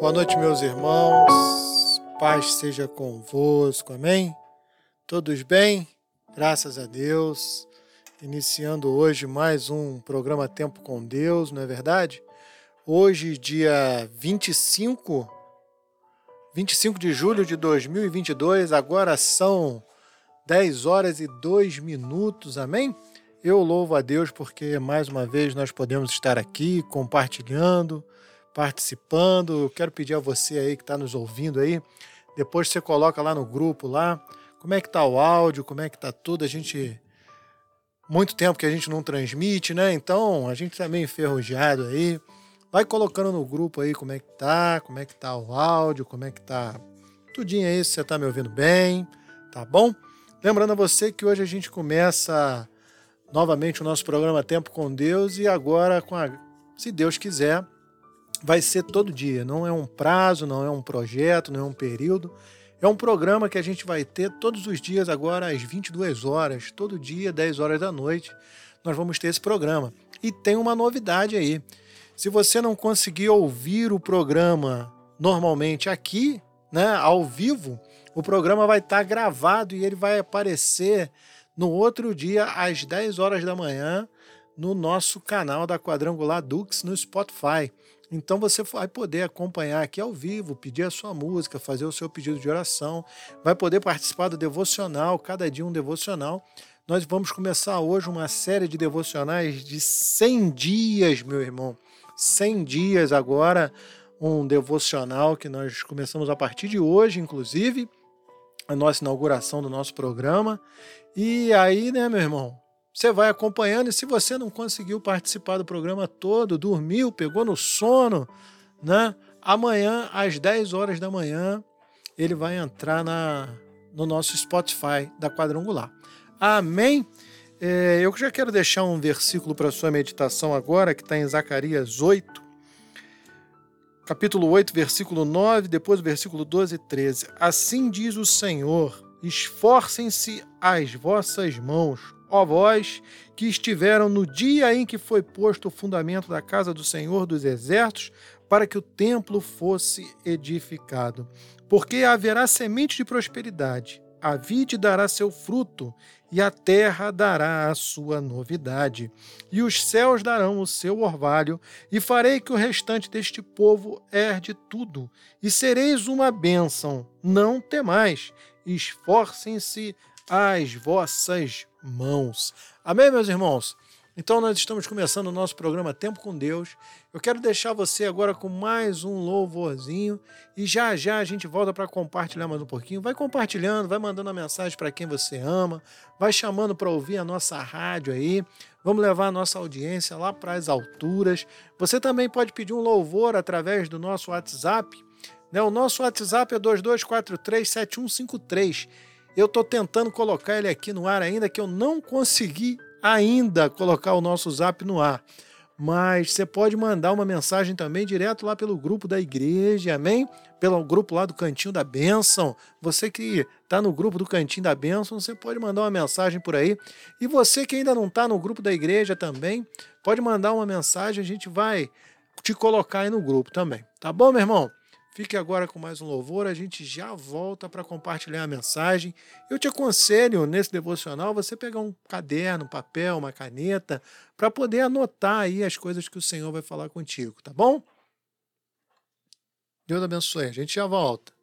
Boa noite, meus irmãos. Paz seja convosco. Amém? Todos bem? Graças a Deus. Iniciando hoje mais um programa Tempo com Deus, não é verdade? Hoje, dia 25, 25 de julho de 2022, agora são 10 horas e 2 minutos, amém? Eu louvo a Deus porque mais uma vez nós podemos estar aqui compartilhando, participando. Quero pedir a você aí que está nos ouvindo aí, depois você coloca lá no grupo lá, como é que tá o áudio, como é que tá tudo. A gente muito tempo que a gente não transmite, né? Então a gente tá meio enferrujado aí. Vai colocando no grupo aí como é que tá, como é que tá o áudio, como é que tá tudinho aí, se você tá me ouvindo bem, tá bom? Lembrando a você que hoje a gente começa novamente o nosso programa Tempo com Deus e agora com a se Deus quiser, vai ser todo dia. Não é um prazo, não é um projeto, não é um período. É um programa que a gente vai ter todos os dias, agora às 22 horas, todo dia, 10 horas da noite. Nós vamos ter esse programa. E tem uma novidade aí. Se você não conseguir ouvir o programa normalmente aqui, né, ao vivo, o programa vai estar gravado e ele vai aparecer no outro dia às 10 horas da manhã no nosso canal da Quadrangular Dux no Spotify. Então você vai poder acompanhar aqui ao vivo, pedir a sua música, fazer o seu pedido de oração, vai poder participar do devocional, cada dia um devocional. Nós vamos começar hoje uma série de devocionais de 100 dias, meu irmão. 100 dias agora, um devocional que nós começamos a partir de hoje, inclusive, a nossa inauguração do nosso programa. E aí, né, meu irmão, você vai acompanhando e se você não conseguiu participar do programa todo, dormiu, pegou no sono, né? Amanhã, às 10 horas da manhã, ele vai entrar na, no nosso Spotify da Quadrangular. Amém? É, eu já quero deixar um versículo para sua meditação agora, que está em Zacarias 8, capítulo 8, versículo 9, depois versículo 12 e 13. Assim diz o Senhor: esforcem-se as vossas mãos ó vós que estiveram no dia em que foi posto o fundamento da casa do Senhor dos Exércitos, para que o templo fosse edificado. Porque haverá semente de prosperidade, a vide dará seu fruto, e a terra dará a sua novidade. E os céus darão o seu orvalho, e farei que o restante deste povo herde tudo, e sereis uma bênção. Não temais, esforcem-se as vossas mãos. Amém, meus irmãos? Então, nós estamos começando o nosso programa Tempo com Deus. Eu quero deixar você agora com mais um louvorzinho e já já a gente volta para compartilhar mais um pouquinho. Vai compartilhando, vai mandando a mensagem para quem você ama, vai chamando para ouvir a nossa rádio aí. Vamos levar a nossa audiência lá para as alturas. Você também pode pedir um louvor através do nosso WhatsApp. Né? O nosso WhatsApp é 22437153. Eu estou tentando colocar ele aqui no ar ainda, que eu não consegui ainda colocar o nosso zap no ar. Mas você pode mandar uma mensagem também direto lá pelo grupo da igreja, amém? Pelo grupo lá do Cantinho da Bênção. Você que está no grupo do Cantinho da Bênção, você pode mandar uma mensagem por aí. E você que ainda não está no grupo da igreja também, pode mandar uma mensagem, a gente vai te colocar aí no grupo também. Tá bom, meu irmão? Fique agora com mais um louvor, a gente já volta para compartilhar a mensagem. Eu te aconselho nesse devocional você pegar um caderno, um papel, uma caneta, para poder anotar aí as coisas que o Senhor vai falar contigo, tá bom? Deus abençoe, a gente já volta.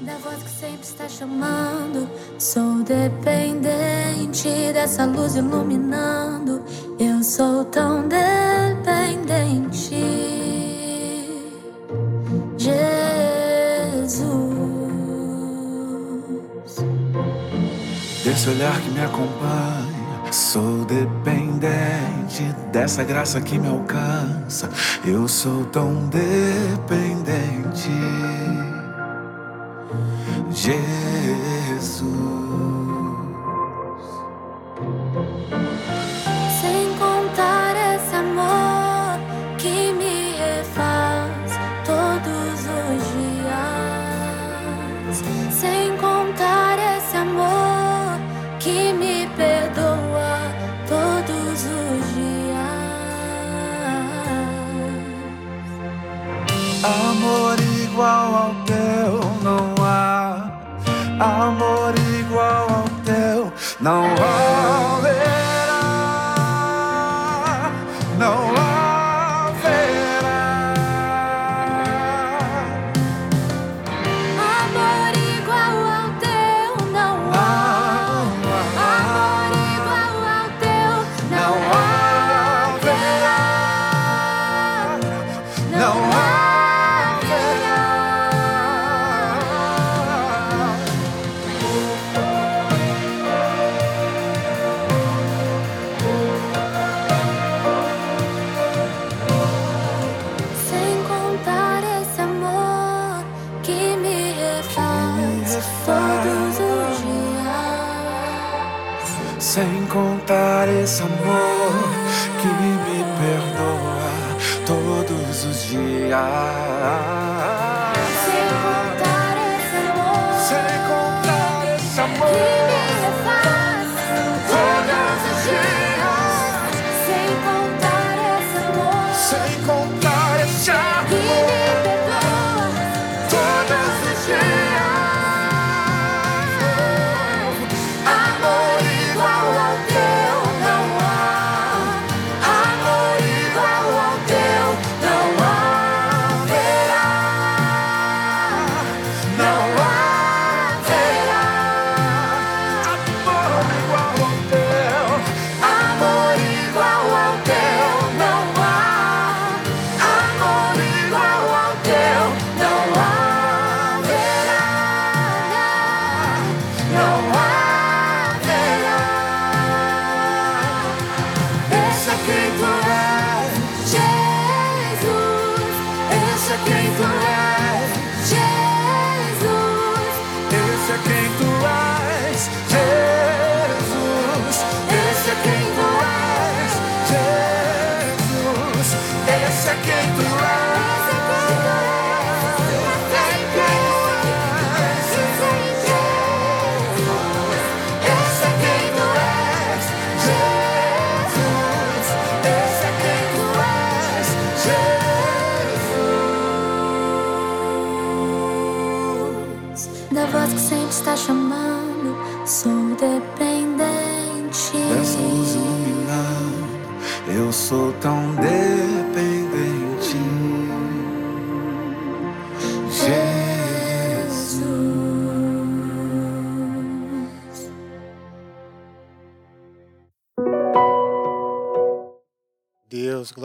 Da voz que sempre está chamando. Sou dependente dessa luz iluminando. Eu sou tão dependente. Jesus. Desse olhar que me acompanha. Sou dependente dessa graça que me alcança. Eu sou tão dependente. Jesus.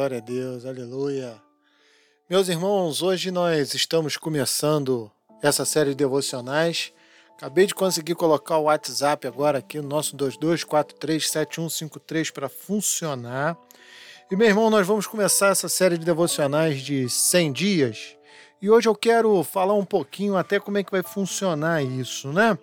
Glória a Deus, aleluia. Meus irmãos, hoje nós estamos começando essa série de devocionais. Acabei de conseguir colocar o WhatsApp agora aqui no nosso 22437153 para funcionar. E meu irmão, nós vamos começar essa série de devocionais de 100 dias. E hoje eu quero falar um pouquinho até como é que vai funcionar isso, né?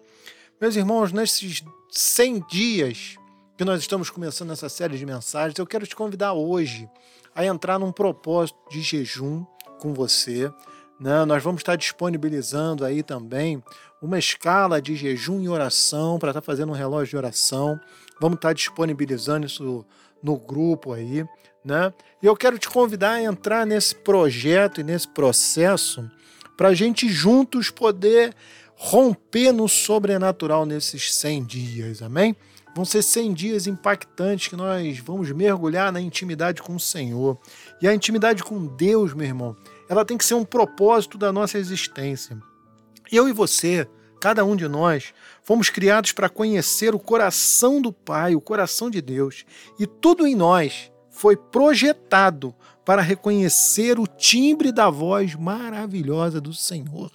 Meus irmãos, nesses 100 dias que nós estamos começando essa série de mensagens, eu quero te convidar hoje a entrar num propósito de jejum com você. Né? Nós vamos estar disponibilizando aí também uma escala de jejum e oração para estar fazendo um relógio de oração. Vamos estar disponibilizando isso no grupo aí. Né? E eu quero te convidar a entrar nesse projeto e nesse processo para a gente juntos poder romper no sobrenatural nesses 100 dias, amém? Vão ser 100 dias impactantes que nós vamos mergulhar na intimidade com o Senhor. E a intimidade com Deus, meu irmão, ela tem que ser um propósito da nossa existência. Eu e você, cada um de nós, fomos criados para conhecer o coração do Pai, o coração de Deus. E tudo em nós foi projetado para reconhecer o timbre da voz maravilhosa do Senhor.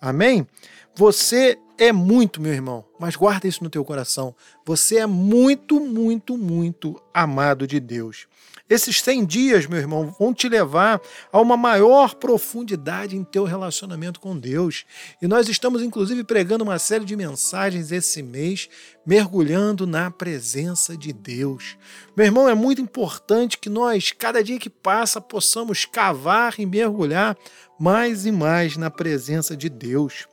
Amém? Você é muito, meu irmão, mas guarda isso no teu coração. Você é muito, muito, muito amado de Deus. Esses 100 dias, meu irmão, vão te levar a uma maior profundidade em teu relacionamento com Deus. E nós estamos, inclusive, pregando uma série de mensagens esse mês, mergulhando na presença de Deus. Meu irmão, é muito importante que nós, cada dia que passa, possamos cavar e mergulhar mais e mais na presença de Deus.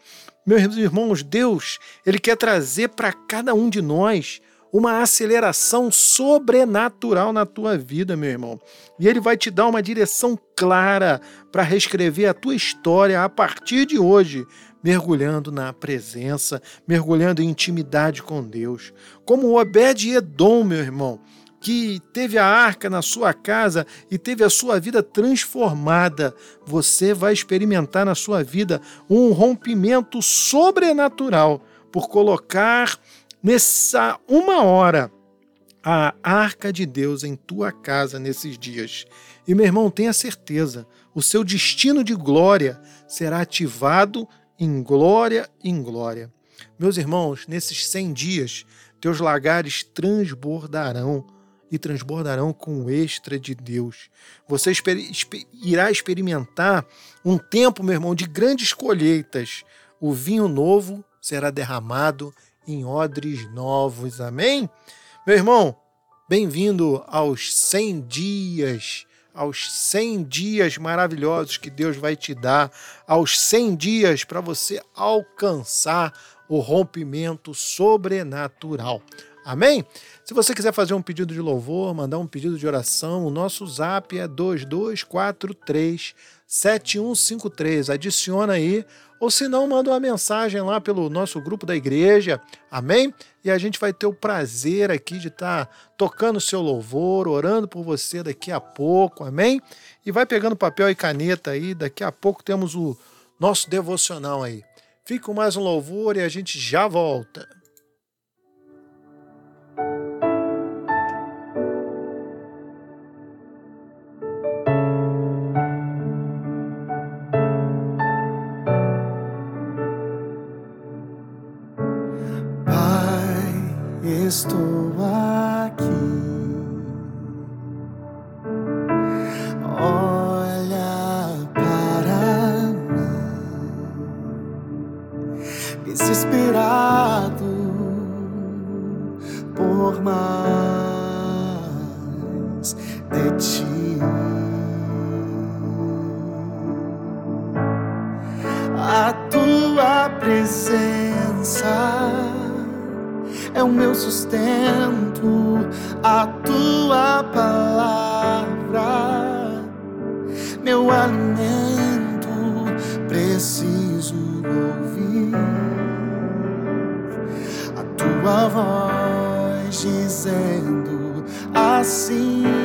Meus irmãos, Deus, Ele quer trazer para cada um de nós uma aceleração sobrenatural na tua vida, meu irmão. E Ele vai te dar uma direção clara para reescrever a tua história a partir de hoje, mergulhando na presença, mergulhando em intimidade com Deus. Como Obed-Edom, meu irmão, que teve a arca na sua casa e teve a sua vida transformada, você vai experimentar na sua vida um rompimento sobrenatural por colocar nessa uma hora a arca de Deus em tua casa nesses dias. E meu irmão, tenha certeza, o seu destino de glória será ativado em glória em glória. Meus irmãos, nesses 100 dias, teus lagares transbordarão e transbordarão com o extra de Deus. Você irá experimentar um tempo, meu irmão, de grandes colheitas. O vinho novo será derramado em odres novos. Amém? Meu irmão, bem-vindo aos 100 dias aos 100 dias maravilhosos que Deus vai te dar, aos 100 dias para você alcançar o rompimento sobrenatural. Amém? Se você quiser fazer um pedido de louvor, mandar um pedido de oração, o nosso zap é 2243 7153. Adiciona aí, ou se não, manda uma mensagem lá pelo nosso grupo da igreja. Amém? E a gente vai ter o prazer aqui de estar tá tocando o seu louvor, orando por você daqui a pouco. Amém? E vai pegando papel e caneta aí, daqui a pouco temos o nosso devocional aí. Fique com mais um louvor e a gente já volta. Estou meu alimento, preciso ouvir a tua voz dizendo assim.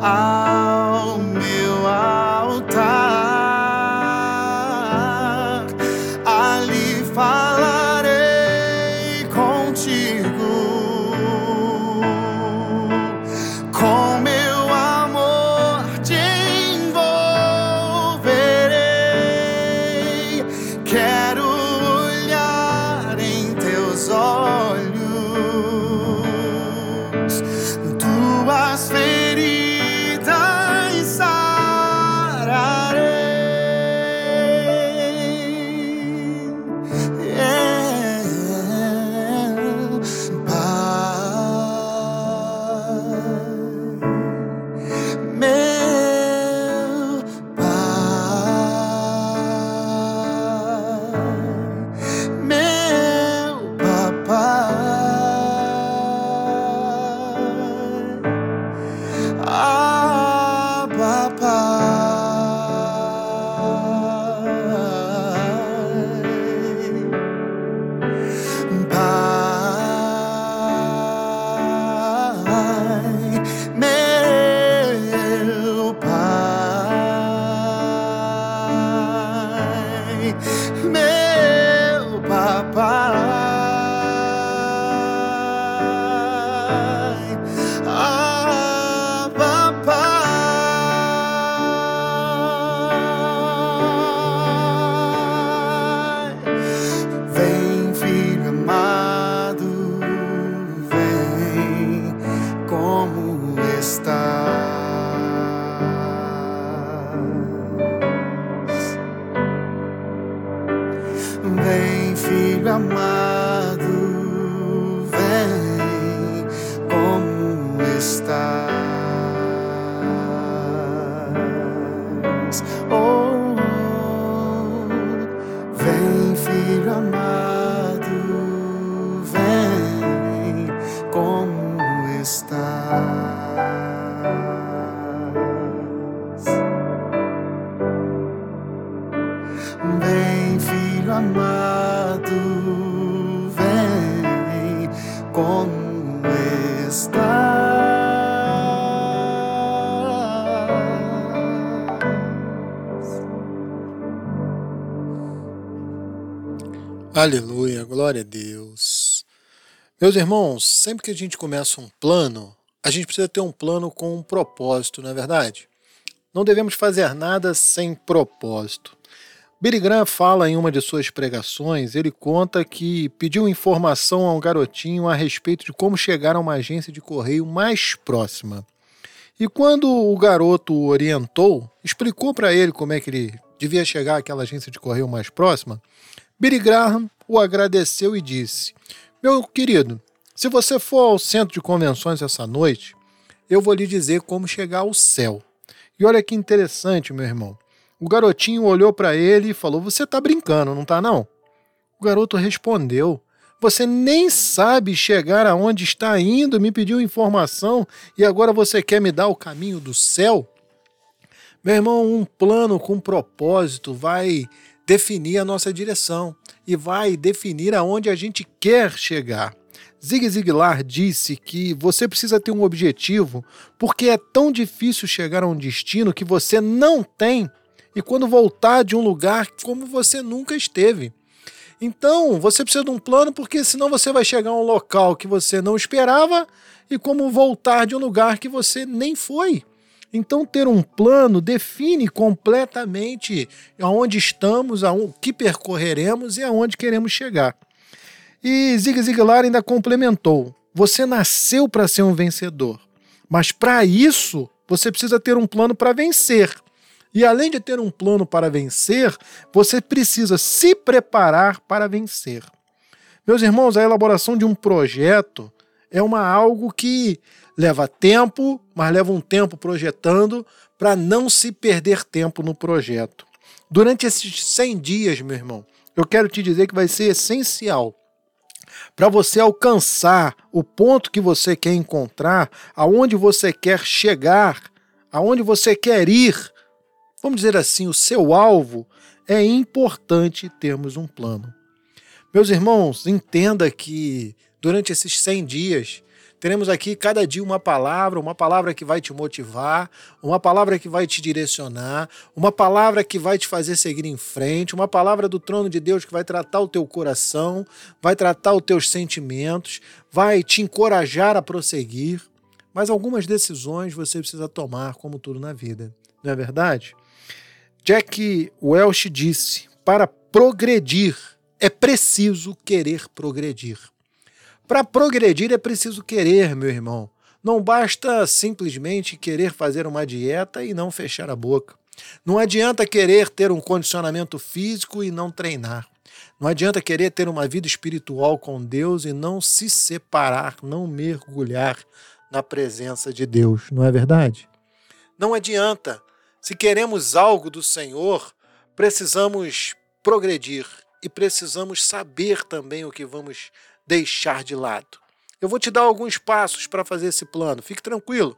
I Aleluia, glória a Deus. Meus irmãos, sempre que a gente começa um plano, a gente precisa ter um plano com um propósito, não é verdade? Não devemos fazer nada sem propósito. Billy Graham fala em uma de suas pregações, ele conta que pediu informação a um garotinho a respeito de como chegar a uma agência de correio mais próxima. E quando o garoto o orientou, explicou para ele como é que ele devia chegar àquela agência de correio mais próxima, Billy Graham o agradeceu e disse: Meu querido, se você for ao centro de convenções essa noite, eu vou lhe dizer como chegar ao céu. E olha que interessante, meu irmão. O garotinho olhou para ele e falou: Você tá brincando, não tá não? O garoto respondeu: Você nem sabe chegar aonde está indo, me pediu informação e agora você quer me dar o caminho do céu? Meu irmão, um plano com propósito vai definir a nossa direção e vai definir aonde a gente quer chegar. Zig Ziglar disse que você precisa ter um objetivo porque é tão difícil chegar a um destino que você não tem e quando voltar de um lugar como você nunca esteve. Então, você precisa de um plano porque senão você vai chegar a um local que você não esperava e como voltar de um lugar que você nem foi. Então, ter um plano define completamente aonde estamos, o que percorreremos e aonde queremos chegar. E Zig Ziglar ainda complementou: você nasceu para ser um vencedor, mas para isso você precisa ter um plano para vencer. E além de ter um plano para vencer, você precisa se preparar para vencer. Meus irmãos, a elaboração de um projeto é uma algo que leva tempo, mas leva um tempo projetando para não se perder tempo no projeto. Durante esses 100 dias, meu irmão, eu quero te dizer que vai ser essencial para você alcançar o ponto que você quer encontrar, aonde você quer chegar, aonde você quer ir. Vamos dizer assim, o seu alvo é importante termos um plano. Meus irmãos, entenda que durante esses 100 dias Teremos aqui cada dia uma palavra, uma palavra que vai te motivar, uma palavra que vai te direcionar, uma palavra que vai te fazer seguir em frente, uma palavra do trono de Deus que vai tratar o teu coração, vai tratar os teus sentimentos, vai te encorajar a prosseguir. Mas algumas decisões você precisa tomar, como tudo na vida, não é verdade? Jack Welch disse: para progredir é preciso querer progredir. Para progredir é preciso querer, meu irmão. Não basta simplesmente querer fazer uma dieta e não fechar a boca. Não adianta querer ter um condicionamento físico e não treinar. Não adianta querer ter uma vida espiritual com Deus e não se separar, não mergulhar na presença de Deus, não é verdade? Não adianta. Se queremos algo do Senhor, precisamos progredir e precisamos saber também o que vamos deixar de lado. Eu vou te dar alguns passos para fazer esse plano. Fique tranquilo.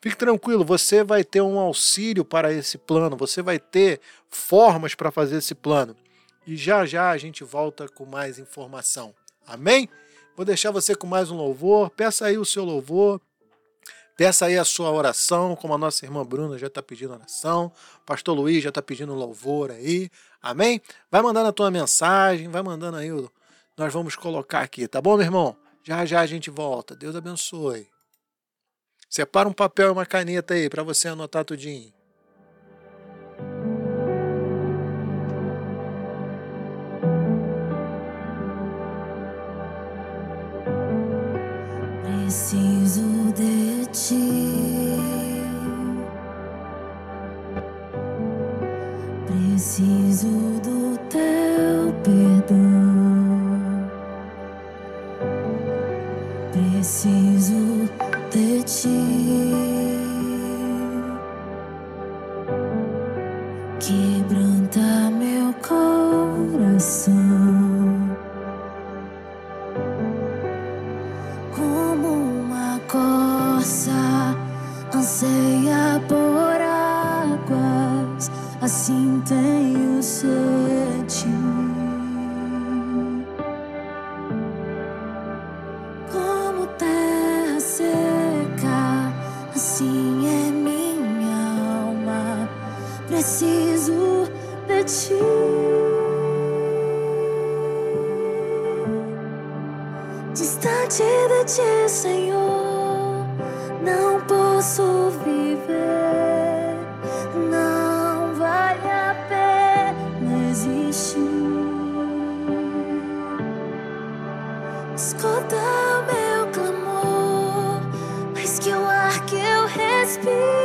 Fique tranquilo, você vai ter um auxílio para esse plano, você vai ter formas para fazer esse plano. E já já a gente volta com mais informação. Amém? Vou deixar você com mais um louvor. Peça aí o seu louvor. Peça aí a sua oração, como a nossa irmã Bruna já está pedindo oração, o pastor Luiz já está pedindo louvor aí, amém? Vai mandando a tua mensagem, vai mandando aí, nós vamos colocar aqui, tá bom, meu irmão? Já já a gente volta, Deus abençoe. Separa um papel e uma caneta aí para você anotar tudinho. Preciso de ti. Preciso do Preciso de ti. Ti, Senhor, não posso viver. Não vale a pena existir. Escuta o meu clamor, mais que o ar que eu respiro.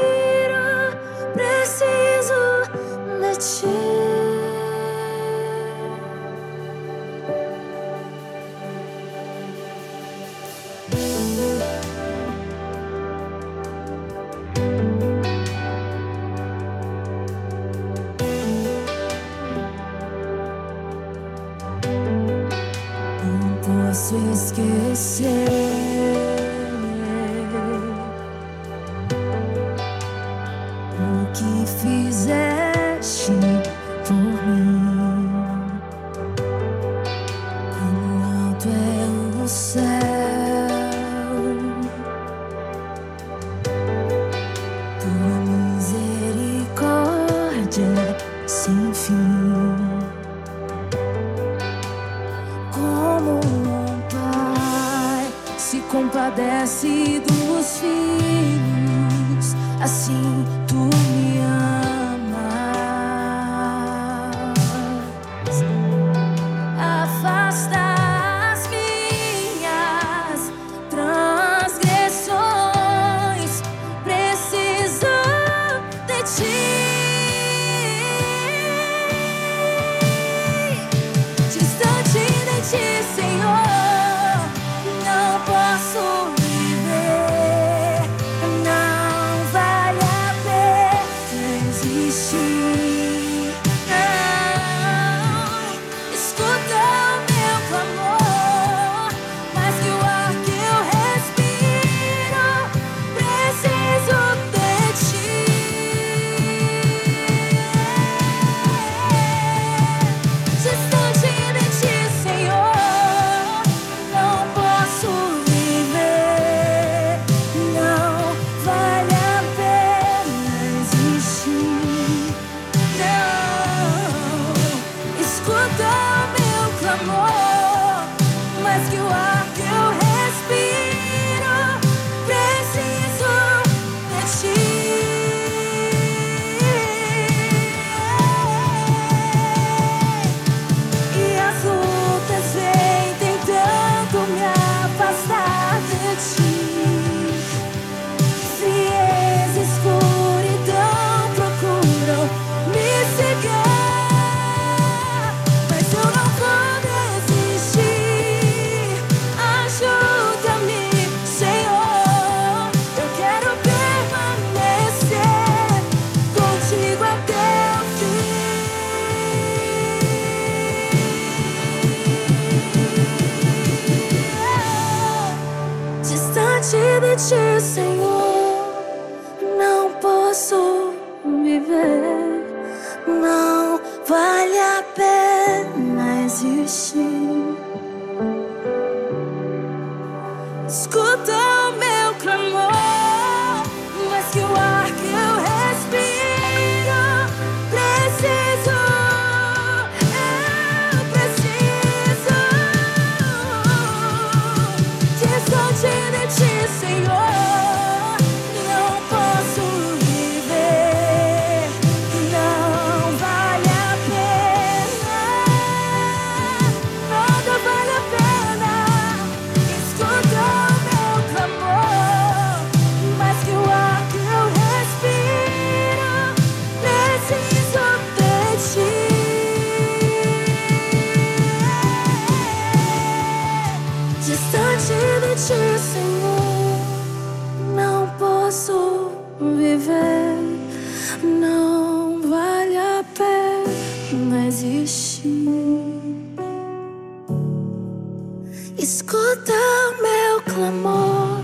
Escuta o meu clamor,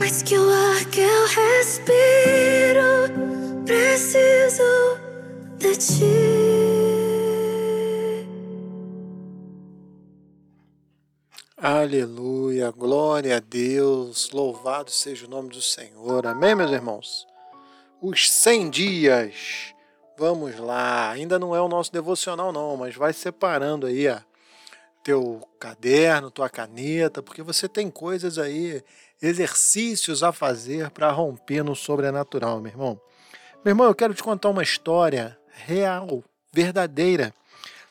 mas que o ar que eu respiro preciso de ti. Aleluia, glória a Deus, louvado seja o nome do Senhor. Amém, meus irmãos? Os 100 dias. Vamos lá. Ainda não é o nosso devocional não, mas vai separando aí a teu caderno, tua caneta, porque você tem coisas aí, exercícios a fazer para romper no sobrenatural, meu irmão. Meu irmão, eu quero te contar uma história real, verdadeira.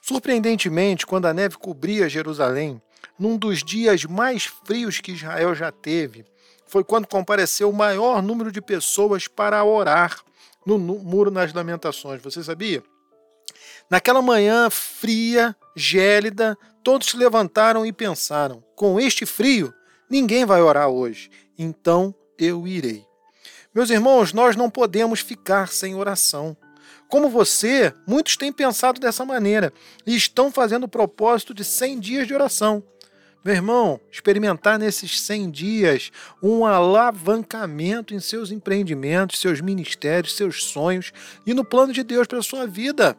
Surpreendentemente, quando a neve cobria Jerusalém, num dos dias mais frios que Israel já teve, foi quando compareceu o maior número de pessoas para orar no Muro das Lamentações. Você sabia? Naquela manhã fria, gélida, todos se levantaram e pensaram: com este frio, ninguém vai orar hoje, então eu irei. Meus irmãos, nós não podemos ficar sem oração. Como você, muitos têm pensado dessa maneira e estão fazendo o propósito de 100 dias de oração. Meu irmão, experimentar nesses 100 dias um alavancamento em seus empreendimentos, seus ministérios, seus sonhos e no plano de Deus para a sua vida.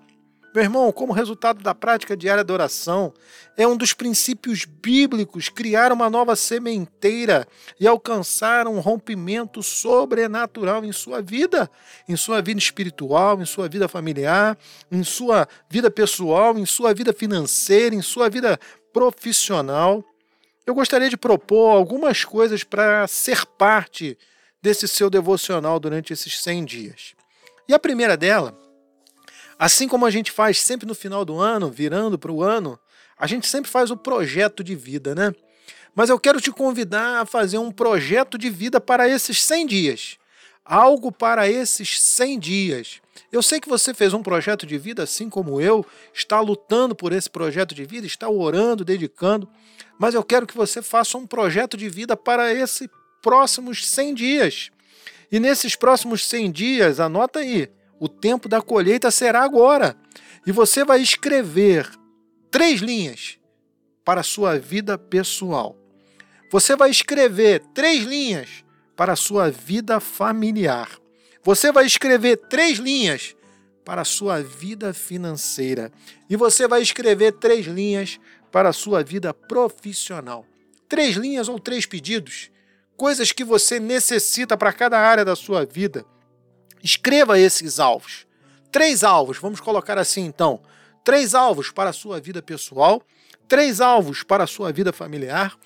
Meu irmão, como resultado da prática diária da oração, é um dos princípios bíblicos criar uma nova sementeira e alcançar um rompimento sobrenatural em sua vida, em sua vida espiritual, em sua vida familiar, em sua vida pessoal, em sua vida financeira, em sua vida profissional. Eu gostaria de propor algumas coisas para ser parte desse seu devocional durante esses 100 dias. E a primeira dela Assim como a gente faz sempre no final do ano, virando para o ano, a gente sempre faz o projeto de vida, né? Mas eu quero te convidar a fazer um projeto de vida para esses 100 dias. Algo para esses 100 dias. Eu sei que você fez um projeto de vida, assim como eu, está lutando por esse projeto de vida, está orando, dedicando, mas eu quero que você faça um projeto de vida para esses próximos 100 dias. E nesses próximos 100 dias, anota aí, o tempo da colheita será agora. E você vai escrever três linhas para a sua vida pessoal. Você vai escrever três linhas para a sua vida familiar. Você vai escrever três linhas para a sua vida financeira. E você vai escrever três linhas para a sua vida profissional. Três linhas ou três pedidos, coisas que você necessita para cada área da sua vida. Escreva esses alvos. Três alvos, vamos colocar assim então. Três alvos para a sua vida pessoal, três alvos para a sua vida familiar,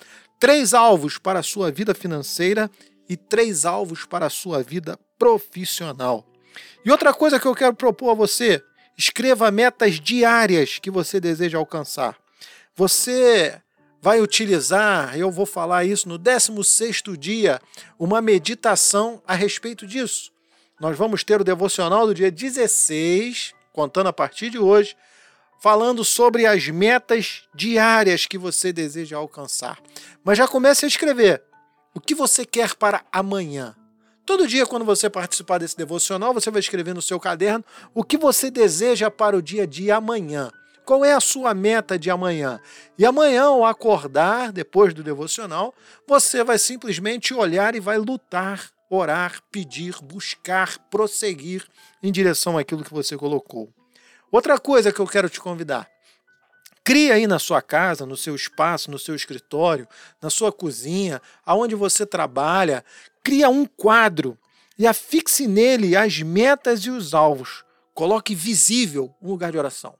três alvos para a sua vida financeira e três alvos para a sua vida profissional. E outra coisa que eu quero propor a você: escreva metas diárias que você deseja alcançar. Você vai utilizar, eu vou falar isso no 16º dia, uma meditação a respeito disso. Nós vamos ter o devocional do dia 16, contando a partir de hoje, falando sobre as metas diárias que você deseja alcançar. Mas já comece a escrever o que você quer para amanhã. Todo dia, quando você participar desse devocional, você vai escrever no seu caderno o que você deseja para o dia de amanhã. Qual é a sua meta de amanhã? E amanhã, ao acordar, depois do devocional, você vai simplesmente olhar e vai lutar, orar, pedir, buscar, prosseguir em direção àquilo que você colocou. Outra coisa que eu quero te convidar. Cria aí na sua casa, no seu espaço, no seu escritório, na sua cozinha, aonde você trabalha, cria um quadro e afixe nele as metas e os alvos. Coloque visível um lugar de oração.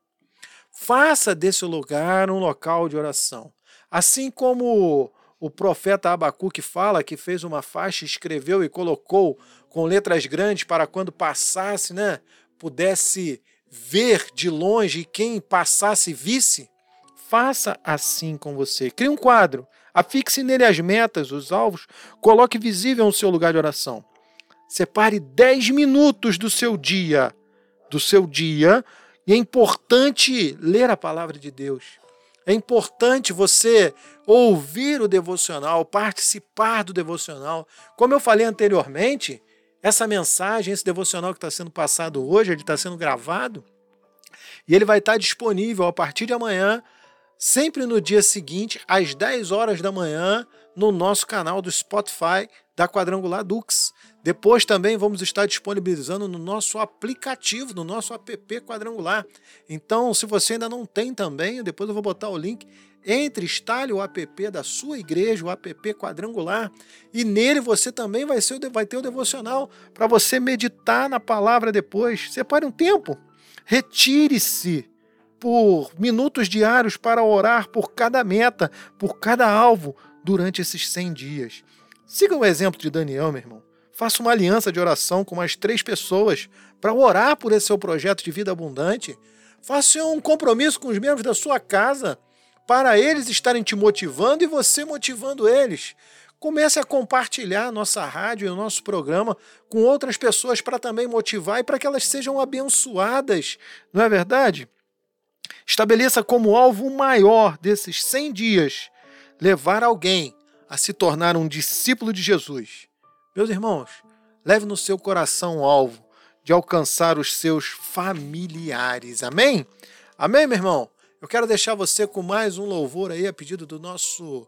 Faça desse lugar um local de oração. Assim como o profeta Abacuque fala que fez uma faixa, escreveu e colocou com letras grandes para quando passasse, né, pudesse ver de longe e quem passasse visse. Faça assim com você. Crie um quadro, afixe nele as metas, os alvos, coloque visível o seu lugar de oração. Separe 10 minutos do seu dia, do seu dia, e é importante ler a palavra de Deus. É importante você ouvir o devocional, participar do devocional. Como eu falei anteriormente, essa mensagem, esse devocional que está sendo passado hoje, ele está sendo gravado, e ele vai estar disponível a partir de amanhã, sempre no dia seguinte, às 10 horas da manhã, no nosso canal do Spotify da Quadrangular Dux. Depois também vamos estar disponibilizando no nosso aplicativo, no nosso app quadrangular. Então, se você ainda não tem também, depois eu vou botar o link. Entre, instale o app da sua igreja, o app quadrangular, e nele você também vai, ser, vai ter o devocional para você meditar na palavra depois. Separe um tempo, retire-se por minutos diários para orar por cada meta, por cada alvo durante esses 100 dias. Siga o exemplo de Daniel, meu irmão. Faça uma aliança de oração com mais três pessoas para orar por esse seu projeto de vida abundante. Faça um compromisso com os membros da sua casa para eles estarem te motivando e você motivando eles. Comece a compartilhar a nossa rádio e o nosso programa com outras pessoas para também motivar e para que elas sejam abençoadas, não é verdade? Estabeleça como alvo maior desses 100 dias levar alguém a se tornar um discípulo de Jesus. Meus irmãos, leve no seu coração o alvo de alcançar os seus familiares. Amém? Amém, meu irmão? Eu quero deixar você com mais um louvor aí a pedido do nosso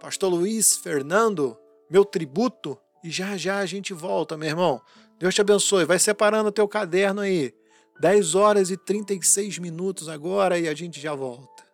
pastor Luiz Fernando, meu tributo, e já já a gente volta, meu irmão. Deus te abençoe. Vai separando o teu caderno aí. 10 horas e 36 minutos agora e a gente já volta.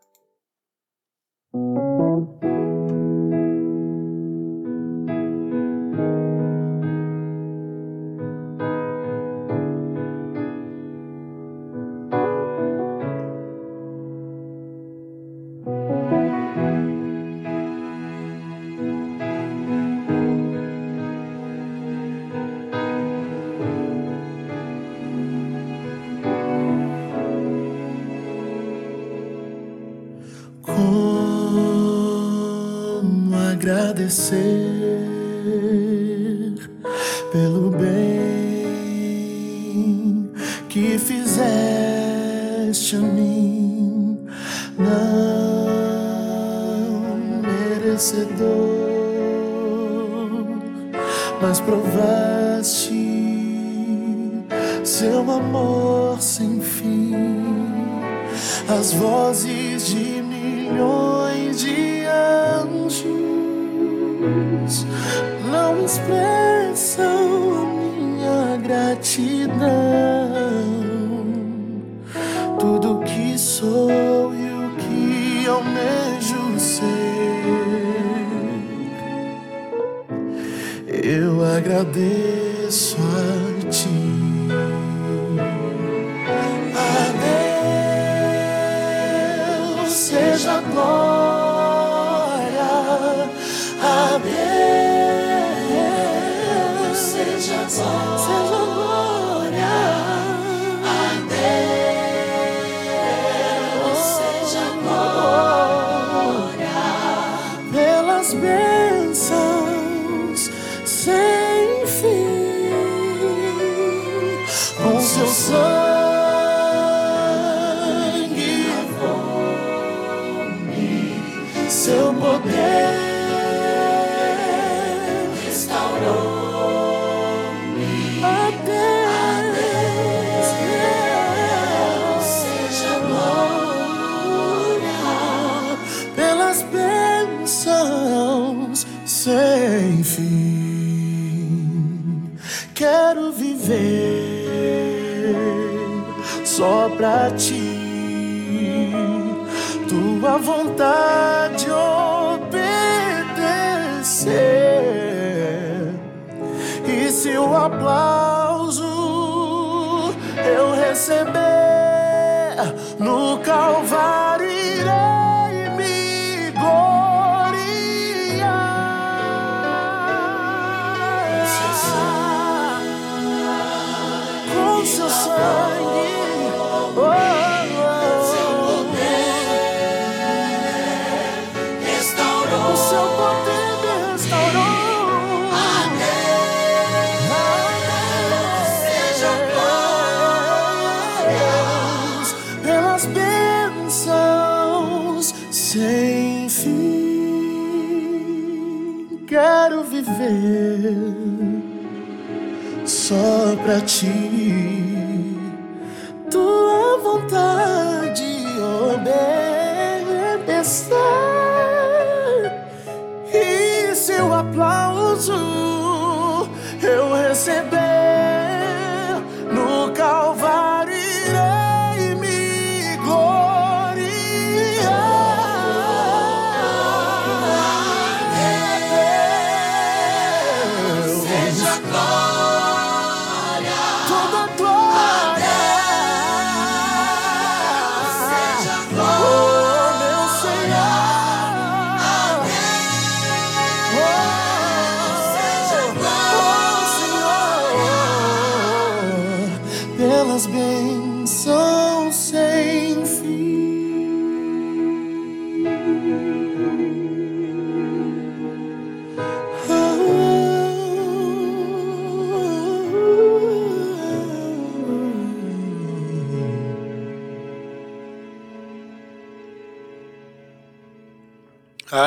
Agradecer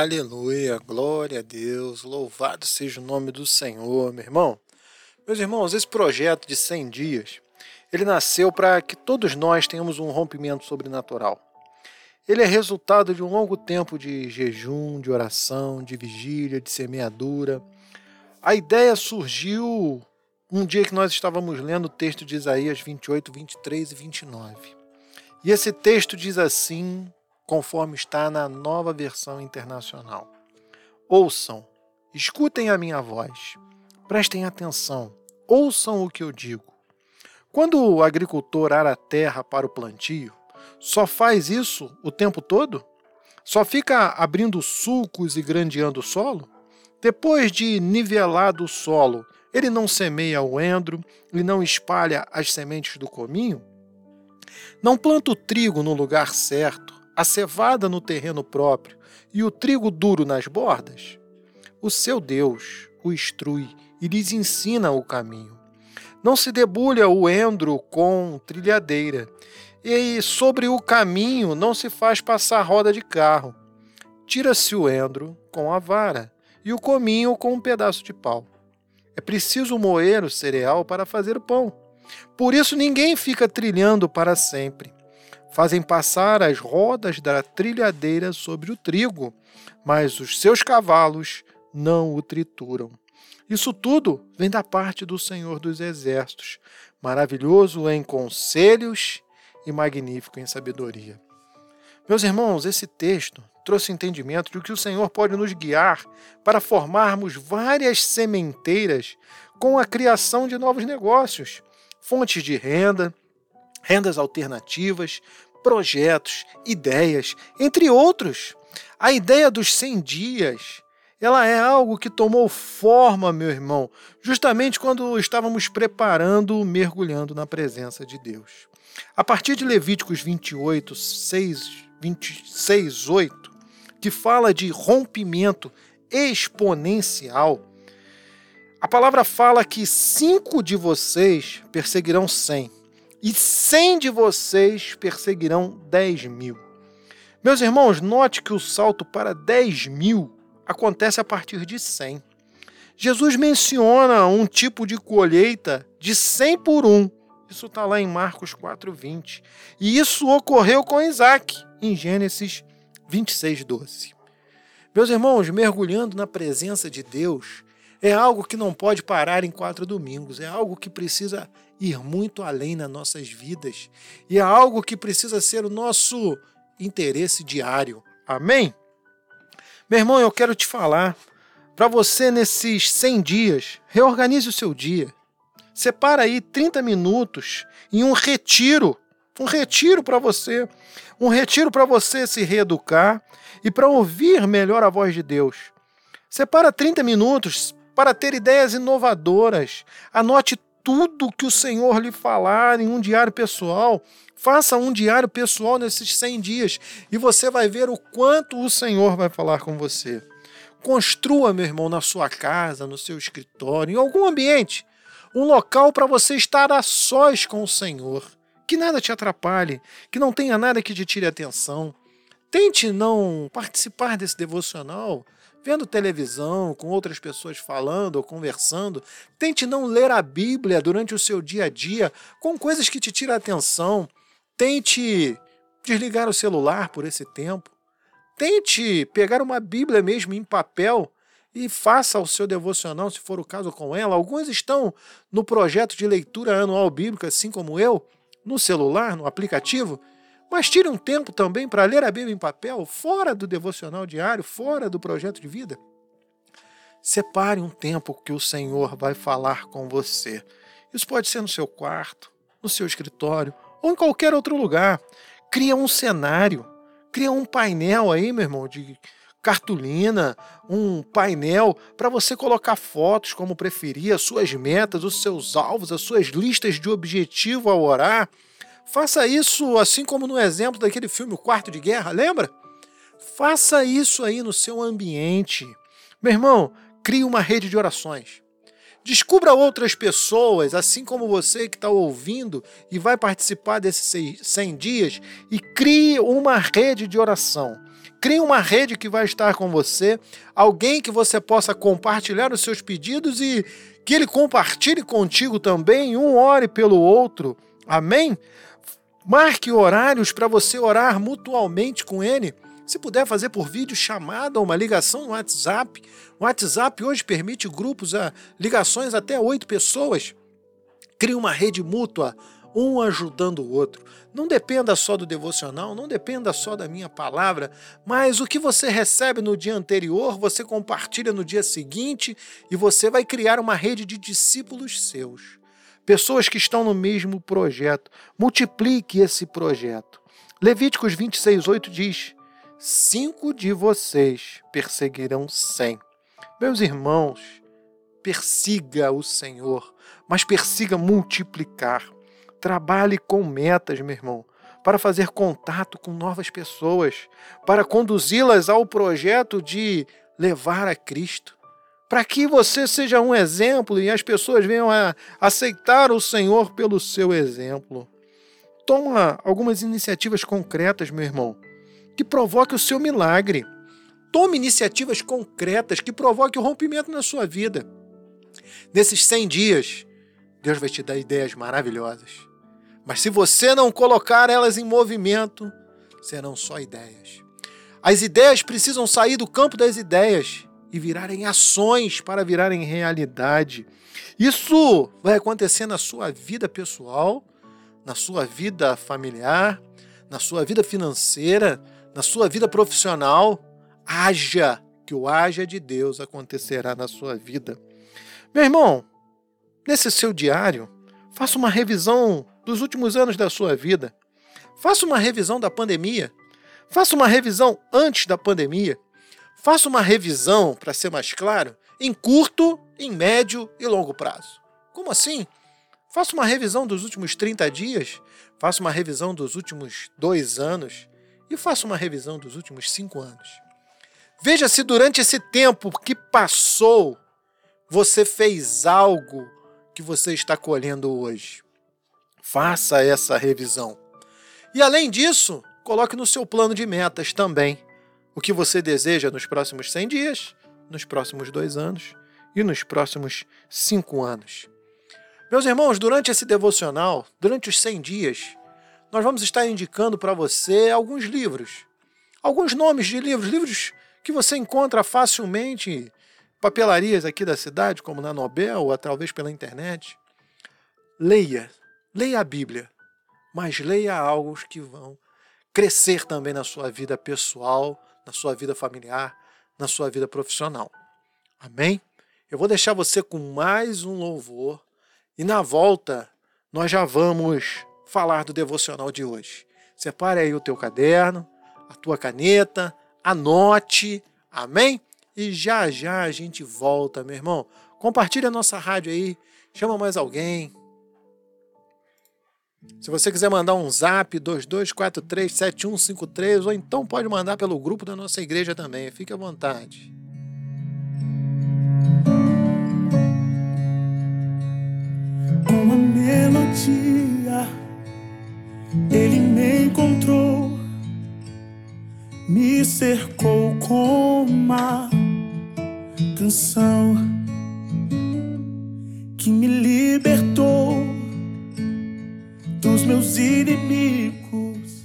Aleluia, glória a Deus, louvado seja o nome do Senhor, meu irmão. Meus irmãos, esse projeto de 100 dias, ele nasceu para que todos nós tenhamos um rompimento sobrenatural. Ele é resultado de um longo tempo de jejum, de oração, de vigília, de semeadura. A ideia surgiu um dia que nós estávamos lendo o texto de Isaías 28, 23 e 29. E esse texto diz assim, conforme está na nova versão internacional: Ouçam, escutem a minha voz, prestem atenção, ouçam o que eu digo. Quando o agricultor ara a terra para o plantio, só faz isso o tempo todo? Só fica abrindo sulcos e grandeando o solo? Depois de nivelado o solo, ele não semeia o endro e não espalha as sementes do cominho? Não planta o trigo no lugar certo, a cevada no terreno próprio e o trigo duro nas bordas? O seu Deus o instrui e lhes ensina o caminho. Não se debulha o endro com trilhadeira, e sobre o caminho não se faz passar roda de carro. Tira-se o endro com a vara e o cominho com um pedaço de pau. É preciso moer o cereal para fazer o pão. Por isso ninguém fica trilhando para sempre. Fazem passar as rodas da trilhadeira sobre o trigo, mas os seus cavalos não o trituram. Isso tudo vem da parte do Senhor dos Exércitos, maravilhoso em conselhos e magnífico em sabedoria. Meus irmãos, esse texto trouxe entendimento de que o Senhor pode nos guiar para formarmos várias sementeiras com a criação de novos negócios, fontes de renda, rendas alternativas, projetos, ideias, entre outros. A ideia dos 100 dias, ela é algo que tomou forma, meu irmão, justamente quando estávamos preparando, mergulhando na presença de Deus. A partir de Levíticos 28, 6, 26, 8, que fala de rompimento exponencial, a palavra fala que cinco de vocês perseguirão cem, e cem de vocês perseguirão dez mil. Meus irmãos, note que o salto para dez mil acontece a partir de cem. Jesus menciona um tipo de colheita de cem por um. Isso está lá em Marcos 4,20. E isso ocorreu com Isaac, em Gênesis 26, 12. Meus irmãos, mergulhando na presença de Deus É algo que não pode parar em quatro domingos, é algo que precisa ir muito além nas nossas vidas e é algo que precisa ser o nosso interesse diário. Amém? Meu irmão, eu quero te falar para você nesses 100 dias, reorganize o seu dia. Separa aí 30 minutos em um retiro, um retiro para você, um retiro para você se reeducar e para ouvir melhor a voz de Deus. Separa 30 minutos para ter ideias inovadoras. Anote tudo que o Senhor lhe falar em um diário pessoal. Faça um diário pessoal nesses 100 dias e você vai ver o quanto o Senhor vai falar com você. Construa, meu irmão, na sua casa, no seu escritório, em algum ambiente, um local para você estar a sós com o Senhor. Que nada te atrapalhe, que não tenha nada que te tire atenção. Tente não participar desse devocional vendo televisão, com outras pessoas falando ou conversando. Tente não ler a Bíblia durante o seu dia a dia com coisas que te tiram a atenção. Tente desligar o celular por esse tempo. Tente pegar uma Bíblia mesmo em papel e faça o seu devocional, se for o caso, com ela. Alguns estão no projeto de leitura anual bíblica, assim como eu, no celular, no aplicativo. Mas tire um tempo também para ler a Bíblia em papel, fora do devocional diário, fora do projeto de vida. Separe um tempo que o Senhor vai falar com você. Isso pode ser no seu quarto, no seu escritório ou em qualquer outro lugar. Cria um cenário, cria um painel aí, meu irmão, de cartolina, um painel para você colocar fotos como preferir, as suas metas, os seus alvos, as suas listas de objetivo ao orar. Faça isso assim como no exemplo daquele filme O Quarto de Guerra, lembra? Faça isso aí no seu ambiente. Meu irmão, crie uma rede de orações. Descubra outras pessoas, assim como você que está ouvindo e vai participar desses 100 dias, e crie uma rede de oração. Crie uma rede que vai estar com você, alguém que você possa compartilhar os seus pedidos e que ele compartilhe contigo também, um ore pelo outro. Amém? Marque horários para você orar mutualmente com ele. Se puder fazer por vídeo chamada ou uma ligação no WhatsApp. O WhatsApp hoje permite grupos, a ligações até oito pessoas. Crie uma rede mútua, um ajudando o outro. Não dependa só do devocional, não dependa só da minha palavra, mas o que você recebe no dia anterior, você compartilha no dia seguinte e você vai criar uma rede de discípulos seus pessoas que estão no mesmo projeto. Multiplique esse projeto. Levíticos 26, 8 diz: Cinco de vocês perseguirão cem. Meus irmãos, persiga o Senhor, mas persiga multiplicar. Trabalhe com metas, meu irmão, para fazer contato com novas pessoas, para conduzi-las ao projeto de levar a Cristo para que você seja um exemplo e as pessoas venham a aceitar o Senhor pelo seu exemplo. Toma algumas iniciativas concretas, meu irmão, que provoquem o seu milagre. Tome iniciativas concretas que provoquem o rompimento na sua vida. Nesses 100 dias, Deus vai te dar ideias maravilhosas. Mas se você não colocar elas em movimento, serão só ideias. As ideias precisam sair do campo das ideias e virarem ações para virarem realidade. Isso vai acontecer na sua vida pessoal, na sua vida familiar, na sua vida financeira, na sua vida profissional. Haja, que o haja de Deus acontecerá na sua vida. Meu irmão, nesse seu diário, faça uma revisão dos últimos anos da sua vida. Faça uma revisão da pandemia. Faça uma revisão antes da pandemia. Faça uma revisão, para ser mais claro, em curto, em médio e longo prazo. Como assim? Faça uma revisão dos últimos 30 dias, faça uma revisão dos últimos dois anos e faça uma revisão dos últimos cinco anos. Veja se durante esse tempo que passou você fez algo que você está colhendo hoje. Faça essa revisão. E além disso, coloque no seu plano de metas também o que você deseja nos próximos 100 dias, nos próximos dois anos e nos próximos cinco anos. Meus irmãos, durante esse devocional, durante os 100 dias, nós vamos estar indicando para você alguns livros, alguns nomes de livros, livros que você encontra facilmente papelarias aqui da cidade, como na Nobel, ou talvez pela internet. Leia, leia a Bíblia, mas leia algo que vão crescer também na sua vida pessoal, na sua vida familiar, na sua vida profissional. Amém? Eu vou deixar você com mais um louvor e na volta nós já vamos falar do devocional de hoje. Separe aí o teu caderno, a tua caneta, anote, amém? E já já a gente volta, meu irmão. Compartilha a nossa rádio aí, chama mais alguém. Se você quiser mandar um zap 22437153 ou então pode mandar pelo grupo da nossa igreja também, fique à vontade. Uma melodia ele me encontrou, me cercou com uma canção que me libertou meus inimigos,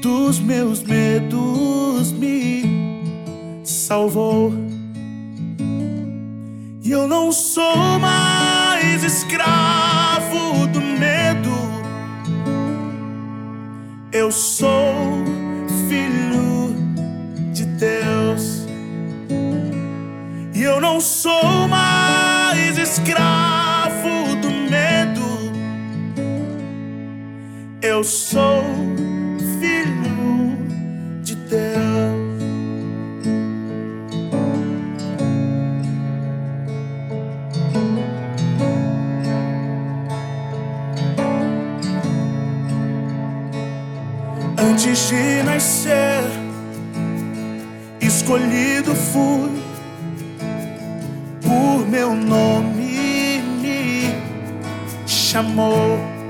dos meus medos, me salvou. E eu não sou mais escravo do medo. Eu sou filho de Deus. E eu não sou Eu sou filho de Deus. Antes de nascer, escolhido fui por meu nome, me chamou.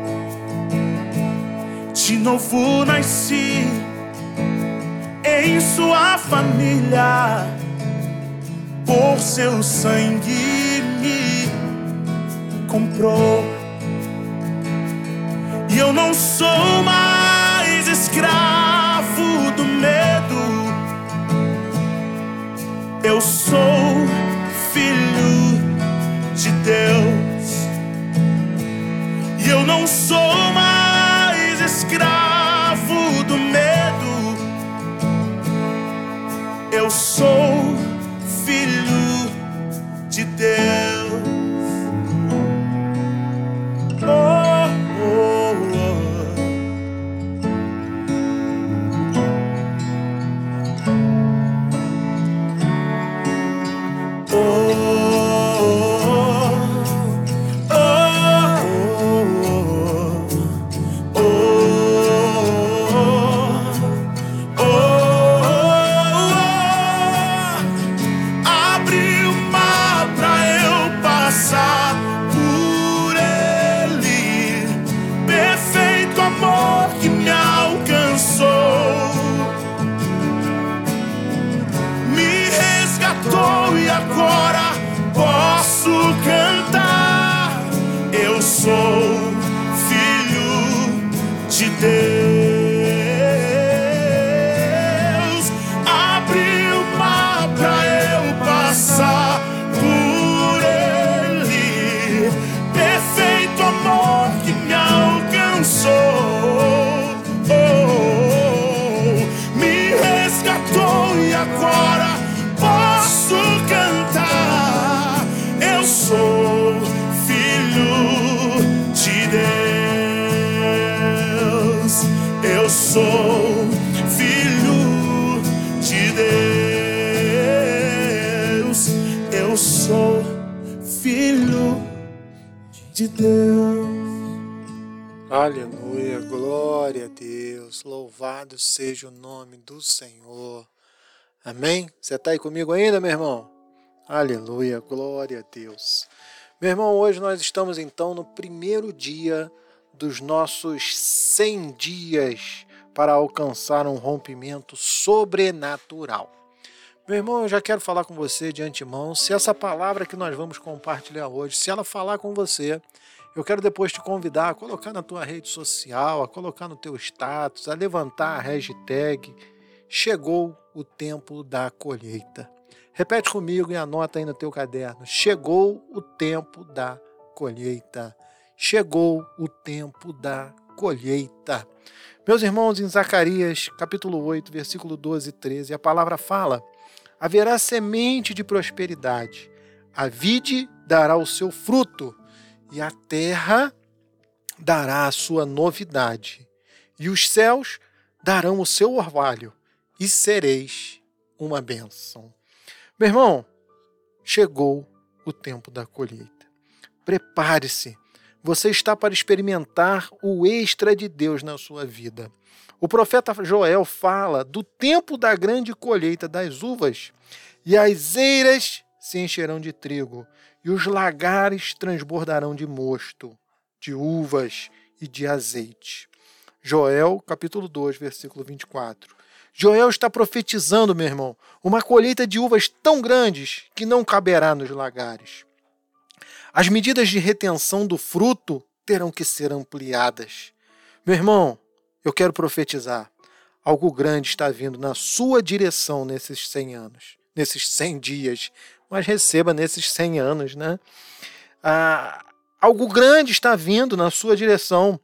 De novo nasci em sua família, por seu sangue me comprou. E eu não sou mais escravo do medo. Eu sou Aleluia, glória a Deus, louvado seja o nome do Senhor. Amém? Você está aí comigo ainda, meu irmão? Aleluia, glória a Deus. Meu irmão, hoje nós estamos então no primeiro dia dos nossos 100 dias para alcançar um rompimento sobrenatural. Meu irmão, eu já quero falar com você de antemão. Se essa palavra que nós vamos compartilhar hoje, se ela falar com você, eu quero depois te convidar a colocar na tua rede social, a colocar no teu status, a levantar a hashtag Chegou o tempo da colheita. Repete comigo e anota aí no teu caderno. Chegou o tempo da colheita. Chegou o tempo da colheita. Meus irmãos, em Zacarias, capítulo 8, versículo 12 e 13, a palavra fala: haverá semente de prosperidade, a vide dará o seu fruto, e a terra dará a sua novidade, e os céus darão o seu orvalho, e sereis uma bênção. Meu irmão, chegou o tempo da colheita. Prepare-se. Você está para experimentar o extra de Deus na sua vida. O profeta Joel fala do tempo da grande colheita das uvas, e as eiras se encherão de trigo, e os lagares transbordarão de mosto, de uvas e de azeite. Joel, capítulo 2, versículo 24. Joel está profetizando, meu irmão, uma colheita de uvas tão grandes que não caberá nos lagares. As medidas de retenção do fruto terão que ser ampliadas. Meu irmão, eu quero profetizar. Algo grande está vindo na sua direção nesses 100 anos, nesses 100 dias, mas receba nesses 100 anos, né? Ah, algo grande está vindo na sua direção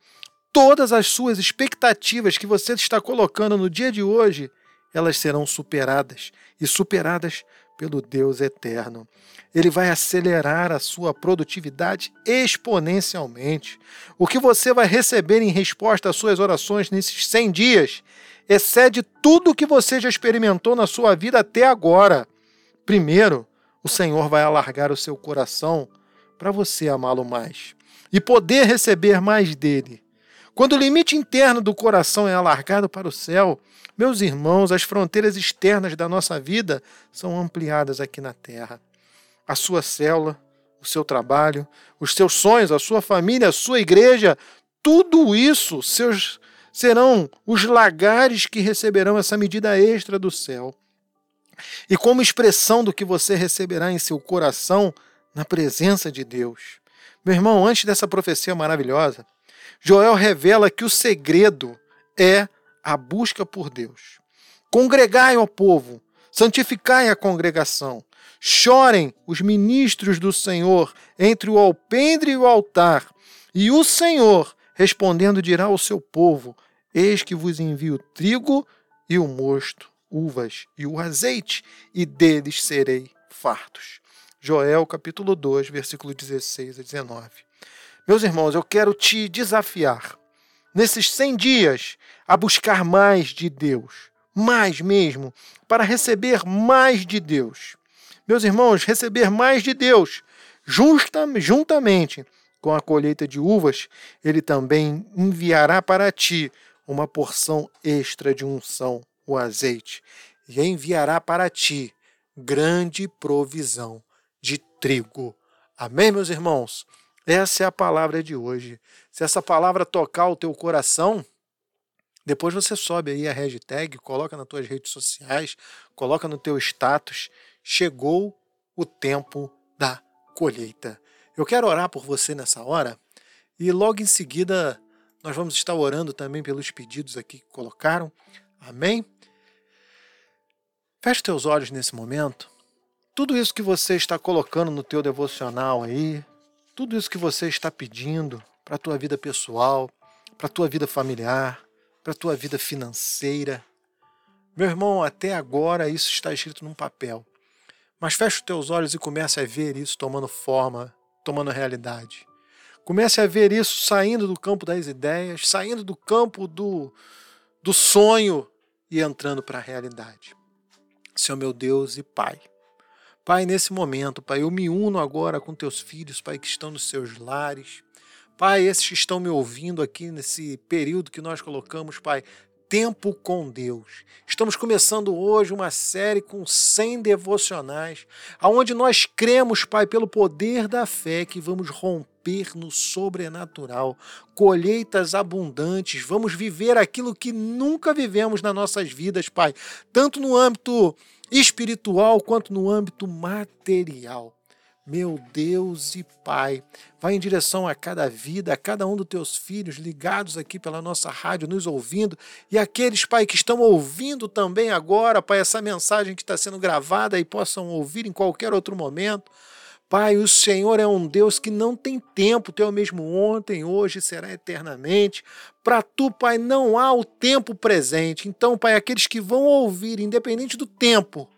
todas as suas expectativas que você está colocando no dia de hoje, elas serão superadas e superadas pelo Deus eterno. Ele vai acelerar a sua produtividade exponencialmente. O que você vai receber em resposta às suas orações nesses 100 dias excede tudo o que você já experimentou na sua vida até agora. Primeiro, o Senhor vai alargar o seu coração para você amá-lo mais e poder receber mais dele. Quando o limite interno do coração é alargado para o céu, meus irmãos, as fronteiras externas da nossa vida são ampliadas aqui na terra. A sua célula, o seu trabalho, os seus sonhos, a sua família, a sua igreja, tudo isso seus, serão os lagares que receberão essa medida extra do céu. E como expressão do que você receberá em seu coração na presença de Deus. Meu irmão, antes dessa profecia maravilhosa, Joel revela que o segredo é a busca por Deus. Congregai ao povo, santificai a congregação, chorem os ministros do Senhor entre o alpendre e o altar, e o Senhor, respondendo, dirá ao seu povo: Eis que vos envio trigo e o mosto, uvas e o azeite, e deles serei fartos. Joel capítulo 2, versículo 16 a 19. Meus irmãos, eu quero te desafiar nesses 100 dias a buscar mais de Deus, mais mesmo, para receber mais de Deus. Meus irmãos, receber mais de Deus, justa, juntamente com a colheita de uvas, ele também enviará para ti uma porção extra de unção, o azeite, e enviará para ti grande provisão de trigo. Amém, meus irmãos? Essa é a palavra de hoje. Se essa palavra tocar o teu coração, depois você sobe aí a hashtag, coloca nas tuas redes sociais, coloca no teu status. Chegou o tempo da colheita. Eu quero orar por você nessa hora e logo em seguida nós vamos estar orando também pelos pedidos aqui que colocaram. Amém? Feche teus olhos nesse momento. Tudo isso que você está colocando no teu devocional aí, tudo isso que você está pedindo para a tua vida pessoal, para a tua vida familiar, para a tua vida financeira. Meu irmão, até agora isso está escrito num papel. Mas feche os teus olhos e comece a ver isso tomando forma, tomando realidade. Comece a ver isso saindo do campo das ideias, saindo do campo do, do sonho e entrando para a realidade. Senhor meu Deus e Pai. Pai, nesse momento, Pai, eu me uno agora com teus filhos, Pai, que estão nos seus lares. Pai, esses que estão me ouvindo aqui nesse período que nós colocamos, Pai, Tempo com Deus. Estamos começando hoje uma série com 100 devocionais, aonde nós cremos, Pai, pelo poder da fé que vamos romper no sobrenatural, colheitas abundantes, vamos viver aquilo que nunca vivemos nas nossas vidas, Pai, tanto no âmbito espiritual quanto no âmbito material. Meu Deus e Pai. Vai em direção a cada vida, a cada um dos teus filhos ligados aqui pela nossa rádio, nos ouvindo, e aqueles, Pai, que estão ouvindo também agora, Pai, essa mensagem que está sendo gravada e possam ouvir em qualquer outro momento. Pai, o Senhor é um Deus que não tem tempo, tu é o mesmo ontem, hoje, será eternamente. Para tu, Pai, não há o tempo presente. Então, Pai, aqueles que vão ouvir, independente do tempo,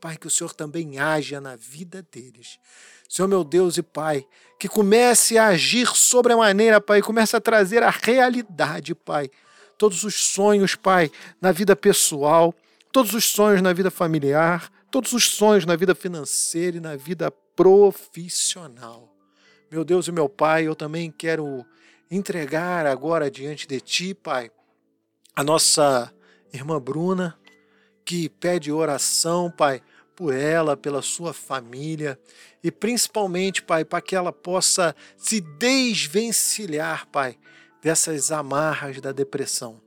Pai, que o Senhor também haja na vida deles. Senhor meu Deus e Pai, que comece a agir sobre a maneira, Pai, comece a trazer a realidade, Pai. Todos os sonhos, Pai, na vida pessoal, todos os sonhos na vida familiar, todos os sonhos na vida financeira e na vida profissional. Meu Deus e meu Pai, eu também quero entregar agora diante de Ti, Pai, a nossa irmã Bruna, que pede oração, Pai, por ela, pela sua família e principalmente, Pai, para que ela possa se desvencilhar, Pai, dessas amarras da depressão.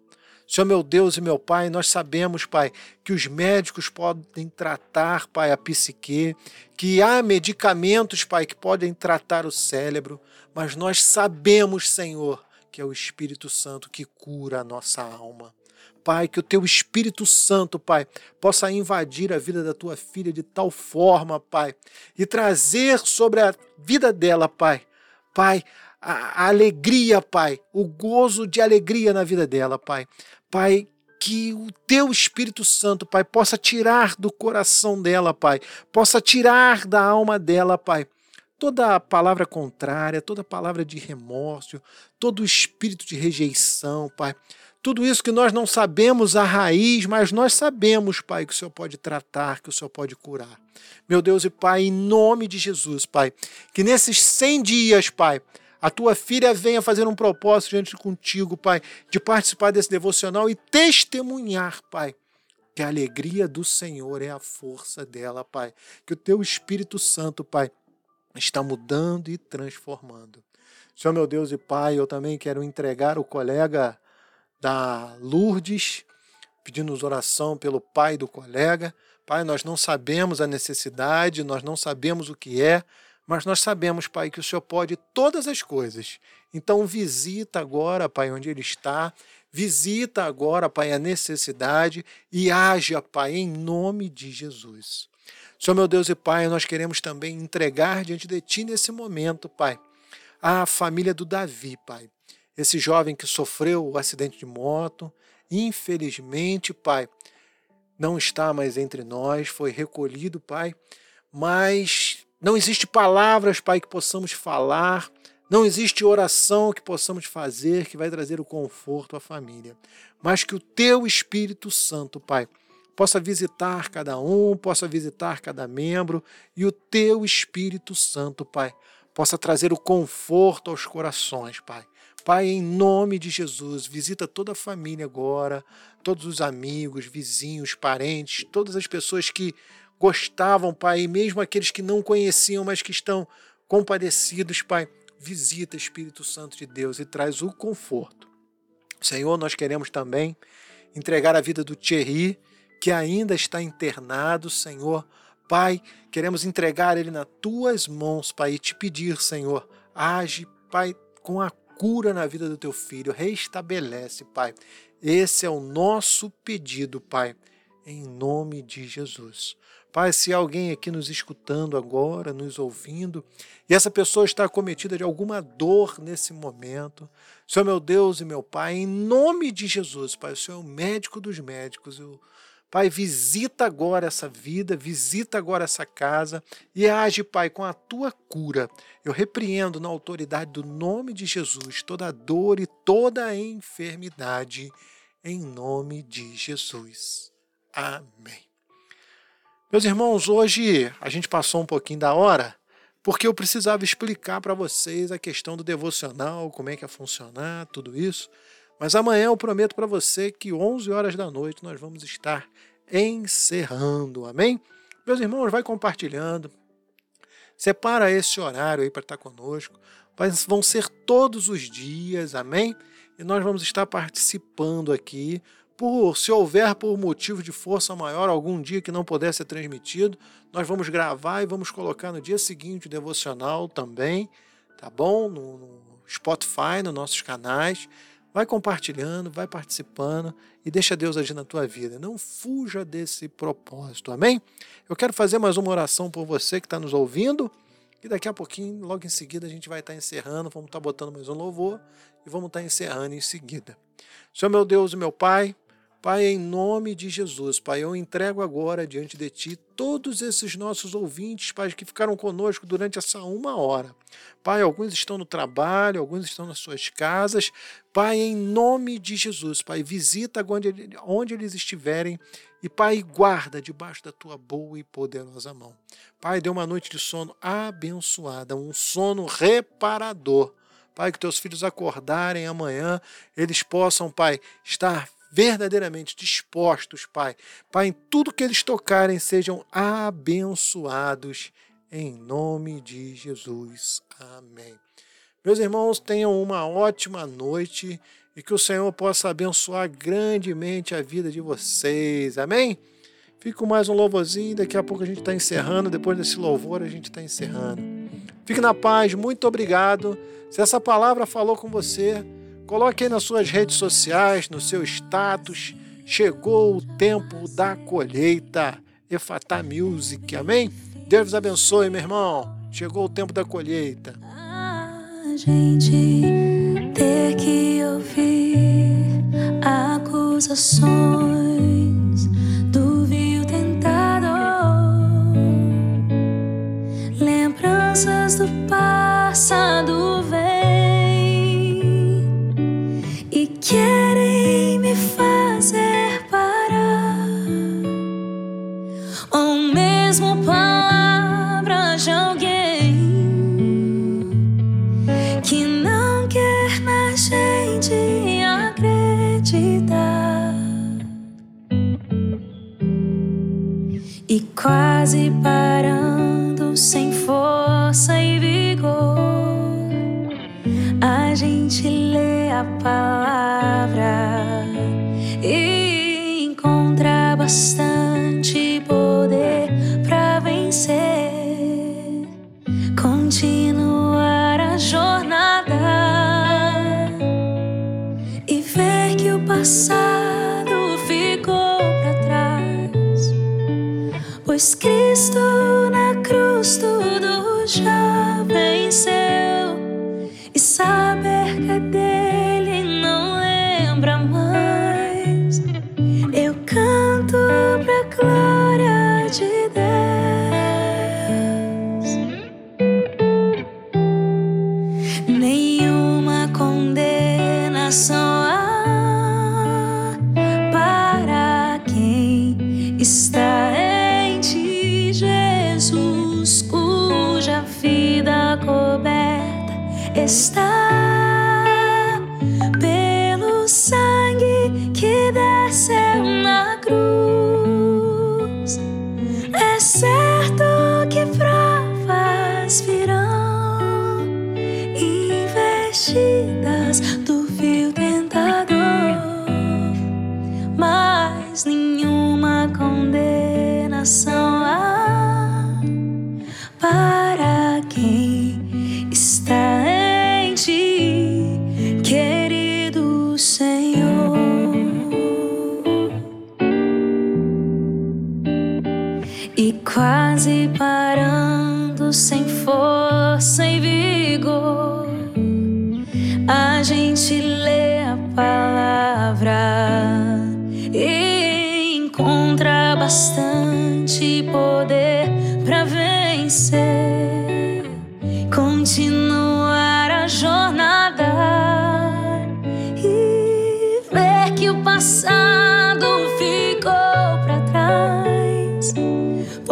Senhor meu Deus e meu Pai, nós sabemos, Pai, que os médicos podem tratar, Pai, a psique, que há medicamentos, Pai, que podem tratar o cérebro, mas nós sabemos, Senhor, que é o Espírito Santo que cura a nossa alma. Pai, que o teu Espírito Santo, Pai, possa invadir a vida da tua filha de tal forma, Pai, e trazer sobre a vida dela, Pai, Pai, a, a alegria, Pai, o gozo de alegria na vida dela, Pai. Pai, que o teu Espírito Santo, Pai, possa tirar do coração dela, Pai, possa tirar da alma dela, Pai, toda palavra contrária, toda palavra de remorso, todo espírito de rejeição, Pai. Tudo isso que nós não sabemos a raiz, mas nós sabemos, Pai, que o Senhor pode tratar, que o Senhor pode curar. Meu Deus e Pai, em nome de Jesus, Pai, que nesses 100 dias, Pai, a tua filha venha fazer um propósito diante contigo, Pai, de participar desse devocional e testemunhar, Pai, que a alegria do Senhor é a força dela, Pai. Que o teu Espírito Santo, Pai, está mudando e transformando. Senhor meu Deus e Pai, eu também quero entregar o colega da Lourdes, pedindo oração pelo pai do colega. Pai, nós não sabemos a necessidade, nós não sabemos o que é, mas nós sabemos, Pai, que o Senhor pode todas as coisas. Então, visita agora, Pai, onde ele está, visita agora, Pai, a necessidade e haja, Pai, em nome de Jesus. Senhor, meu Deus e Pai, nós queremos também entregar diante de Ti nesse momento, Pai, a família do Davi, Pai esse jovem que sofreu o acidente de moto, infelizmente, Pai, não está mais entre nós, foi recolhido, Pai, mas não existe palavras, Pai, que possamos falar, não existe oração que possamos fazer que vai trazer o conforto à família, mas que o Teu Espírito Santo, Pai, possa visitar cada um, possa visitar cada membro e o Teu Espírito Santo, Pai, possa trazer o conforto aos corações, Pai. Pai, em nome de Jesus, visita toda a família agora, todos os amigos, vizinhos, parentes, todas as pessoas que gostavam, Pai, e mesmo aqueles que não conheciam, mas que estão compadecidos, Pai. Visita, Espírito Santo de Deus, e traz o conforto. Senhor, nós queremos também entregar a vida do Thierry, que ainda está internado, Senhor. Pai, queremos entregar ele nas tuas mãos, Pai, e te pedir, Senhor, age, Pai, com a cura na vida do teu filho, restabelece, Pai. Esse é o nosso pedido, Pai, em nome de Jesus. Pai, se alguém aqui nos escutando agora, nos ouvindo, e essa pessoa está acometida de alguma dor nesse momento, Senhor meu Deus e meu Pai, em nome de Jesus, Pai, o Senhor é o médico dos médicos, eu Pai, visita agora essa vida, visita agora essa casa e age, Pai, com a tua cura. Eu repreendo na autoridade do nome de Jesus toda dor e toda enfermidade, em nome de Jesus. Amém. Meus irmãos, hoje a gente passou um pouquinho da hora, porque eu precisava explicar para vocês a questão do devocional, como é que ia funcionar, tudo isso. Mas amanhã eu prometo para você que 11 horas da noite nós vamos estar encerrando. Amém? Meus irmãos, vai compartilhando. Separa esse horário aí para estar conosco. Mas vão ser todos os dias, amém? E nós vamos estar participando aqui, por se houver por motivo de força maior algum dia que não puder ser transmitido, nós vamos gravar e vamos colocar no dia seguinte o devocional também, tá bom? No, no Spotify, nos nossos canais. Vai compartilhando, vai participando e deixa Deus agir na tua vida. Não fuja desse propósito, amém? Eu quero fazer mais uma oração por você que está nos ouvindo. E daqui a pouquinho, logo em seguida, a gente vai estar encerrando. Vamos estar botando mais um louvor e vamos estar encerrando em seguida. Senhor meu Deus e meu Pai, Pai, em nome de Jesus, Pai, eu entrego agora diante de Ti todos esses nossos ouvintes, Pai, que ficaram conosco durante essa uma hora. Pai, alguns estão no trabalho, alguns estão nas suas casas. Pai, em nome de Jesus, Pai, visita onde, onde eles estiverem e, Pai, guarda debaixo da Tua boa e poderosa mão. Pai, dê uma noite de sono abençoada, um sono reparador. Pai, que teus filhos acordarem amanhã, eles possam, Pai, estar verdadeiramente dispostos, Pai. Pai, em tudo que eles tocarem sejam abençoados em nome de Jesus. Amém. Meus irmãos, tenham uma ótima noite e que o Senhor possa abençoar grandemente a vida de vocês. Amém? Fique com mais um louvorzinho, daqui a pouco a gente está encerrando. Depois desse louvor, a gente está encerrando. Fique na paz, muito obrigado. Se essa palavra falou com você, Coloque aí nas suas redes sociais, no seu status. Chegou o tempo da colheita. Efatá Music, amém? Deus abençoe, meu irmão. Chegou o tempo da colheita. A gente ter que ouvir acusações do vil tentador, lembranças do passado vem ou mesmo palavras de alguém que não quer na gente acreditar. E quase parando sem força e vigor, a gente lê a palavra e encontra bastante pois Cristo na cruz tudo já venceu. E saber que é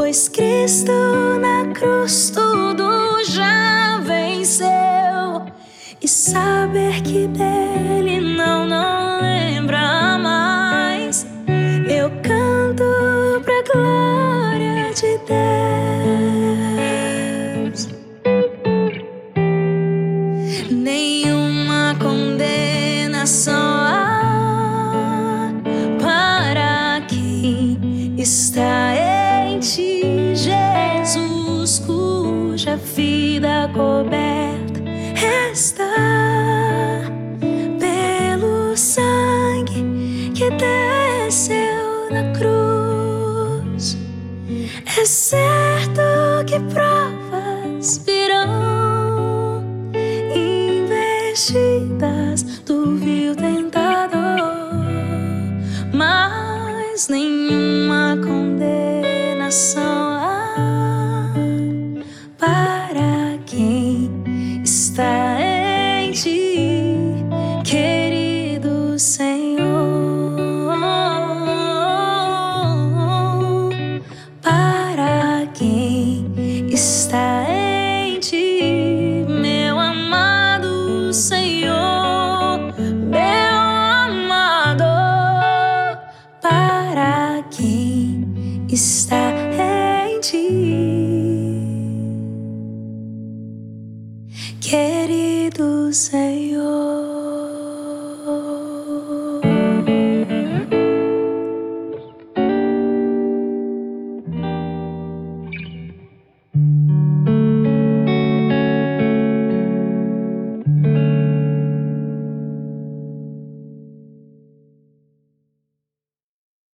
Pois Cristo na cruz tudo já venceu. E saber que dele